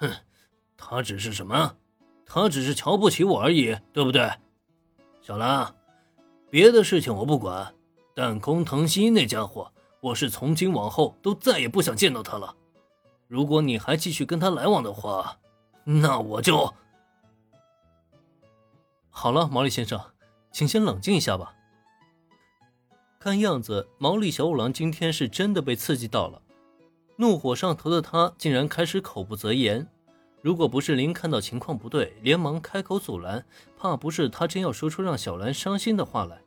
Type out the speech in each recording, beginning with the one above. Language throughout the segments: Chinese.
哼，他只是什么？他只是瞧不起我而已，对不对？小兰，别的事情我不管，但工藤新那家伙，我是从今往后都再也不想见到他了。如果你还继续跟他来往的话，那我就……好了，毛利先生，请先冷静一下吧。看样子，毛利小五郎今天是真的被刺激到了，怒火上头的他竟然开始口不择言。如果不是林看到情况不对，连忙开口阻拦，怕不是他真要说出让小兰伤心的话来。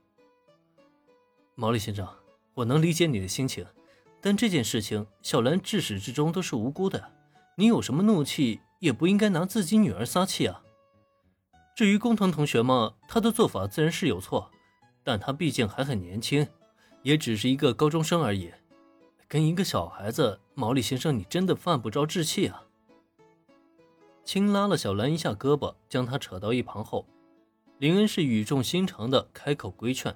毛利先生，我能理解你的心情，但这件事情小兰至始至终都是无辜的，你有什么怒气也不应该拿自己女儿撒气啊。至于工藤同学嘛，他的做法自然是有错，但他毕竟还很年轻，也只是一个高中生而已，跟一个小孩子，毛利先生你真的犯不着置气啊。轻拉了小兰一下胳膊，将她扯到一旁后，林恩是语重心长的开口规劝。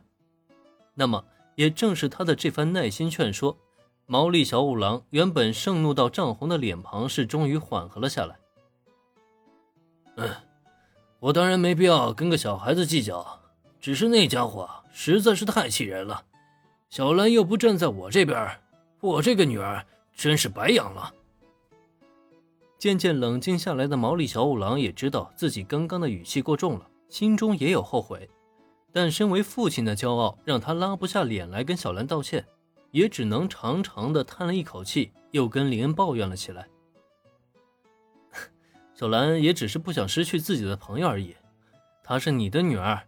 那么，也正是他的这番耐心劝说，毛利小五郎原本盛怒到涨红的脸庞是终于缓和了下来。嗯，我当然没必要跟个小孩子计较，只是那家伙实在是太气人了。小兰又不站在我这边，我这个女儿真是白养了。渐渐冷静下来的毛利小五郎也知道自己刚刚的语气过重了，心中也有后悔，但身为父亲的骄傲让他拉不下脸来跟小兰道歉，也只能长长的叹了一口气，又跟林恩抱怨了起来。小兰也只是不想失去自己的朋友而已，她是你的女儿，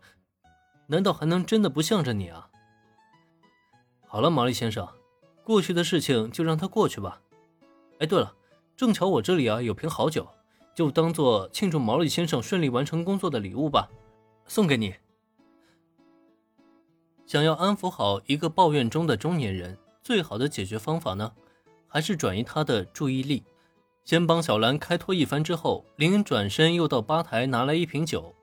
难道还能真的不向着你啊？好了，毛利先生，过去的事情就让它过去吧。哎，对了。正巧我这里啊有瓶好酒，就当做庆祝毛利先生顺利完成工作的礼物吧，送给你。想要安抚好一个抱怨中的中年人，最好的解决方法呢，还是转移他的注意力。先帮小兰开脱一番之后，林转身又到吧台拿来一瓶酒，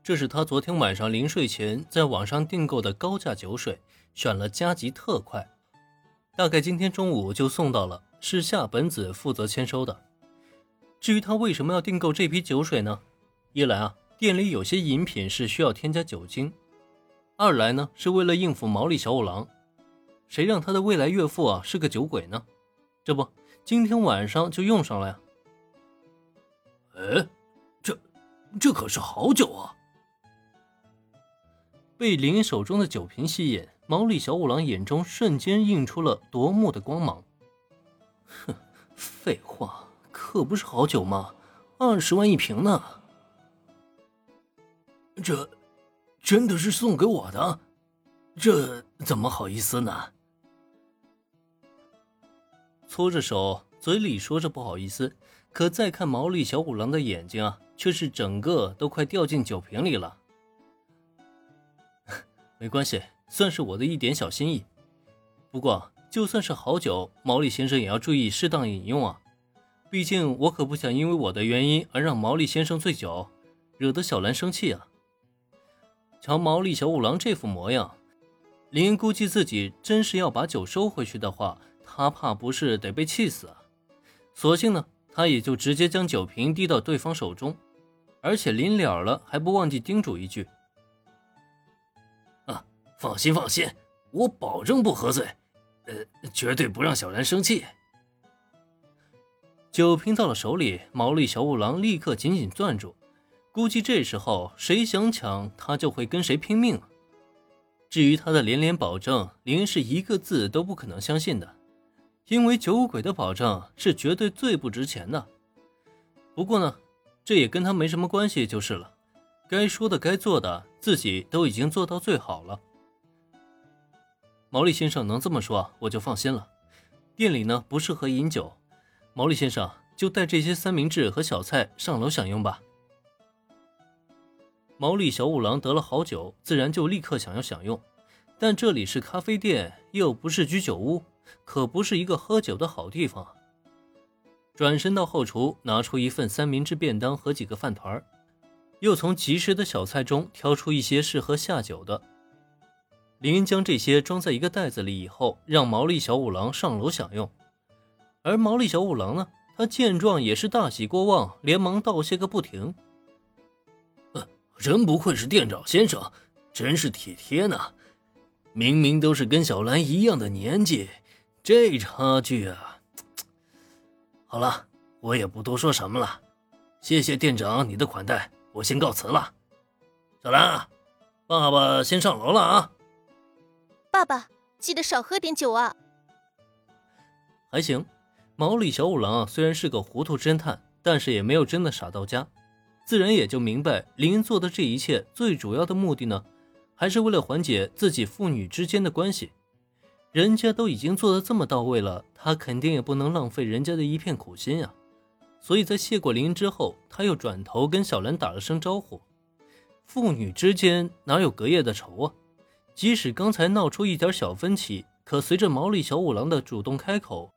这是他昨天晚上临睡前在网上订购的高价酒水，选了加急特快，大概今天中午就送到了。是夏本子负责签收的。至于他为什么要订购这批酒水呢？一来啊，店里有些饮品是需要添加酒精；二来呢，是为了应付毛利小五郎。谁让他的未来岳父啊是个酒鬼呢？这不，今天晚上就用上了呀。哎，这，这可是好酒啊！被林手中的酒瓶吸引，毛利小五郎眼中瞬间映出了夺目的光芒。哼，废话，可不是好酒吗？二十万一瓶呢。这，真的是送给我的？这怎么好意思呢？搓着手，嘴里说着不好意思，可再看毛利小五郎的眼睛啊，却是整个都快掉进酒瓶里了。没关系，算是我的一点小心意。不过。就算是好酒，毛利先生也要注意适当饮用啊！毕竟我可不想因为我的原因而让毛利先生醉酒，惹得小兰生气啊！瞧毛利小五郎这副模样，林估计自己真是要把酒收回去的话，他怕不是得被气死啊！索性呢，他也就直接将酒瓶递到对方手中，而且临了了还不忘记叮嘱一句：“，放心放心，我保证不喝醉。”呃，绝对不让小兰生气。酒瓶到了手里，毛利小五郎立刻紧紧攥住，估计这时候谁想抢他就会跟谁拼命。至于他的连连保证，林是一个字都不可能相信的，因为酒鬼的保证是绝对最不值钱的。不过呢，这也跟他没什么关系就是了，该说的该做的自己都已经做到最好了。毛利先生能这么说，我就放心了。店里呢不适合饮酒，毛利先生就带这些三明治和小菜上楼享用吧。毛利小五郎得了好酒，自然就立刻想要享用，但这里是咖啡店，又不是居酒屋，可不是一个喝酒的好地方。转身到后厨，拿出一份三明治便当和几个饭团，又从即食的小菜中挑出一些适合下酒的。林恩将这些装在一个袋子里以后，让毛利小五郎上楼享用。而毛利小五郎呢，他见状也是大喜过望，连忙道谢个不停。真不愧是店长先生，真是体贴呢。明明都是跟小兰一样的年纪，这差距啊！好了，我也不多说什么了，谢谢店长你的款待，我先告辞了。小兰，爸爸先上楼了啊。爸爸，记得少喝点酒啊。还行，毛利小五郎虽然是个糊涂侦探，但是也没有真的傻到家，自然也就明白林做的这一切最主要的目的呢。还是为了缓解自己父女之间的关系，人家都已经做的这么到位了，他肯定也不能浪费人家的一片苦心啊。所以在谢过林之后，他又转头跟小兰打了声招呼。父女之间哪有隔夜的仇啊？即使刚才闹出一点小分歧，可随着毛利小五郎的主动开口，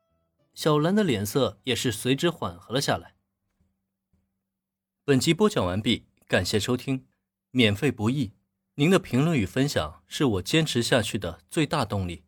小兰的脸色也是随之缓和了下来。本集播讲完毕，感谢收听，免费不易。您的评论与分享是我坚持下去的最大动力。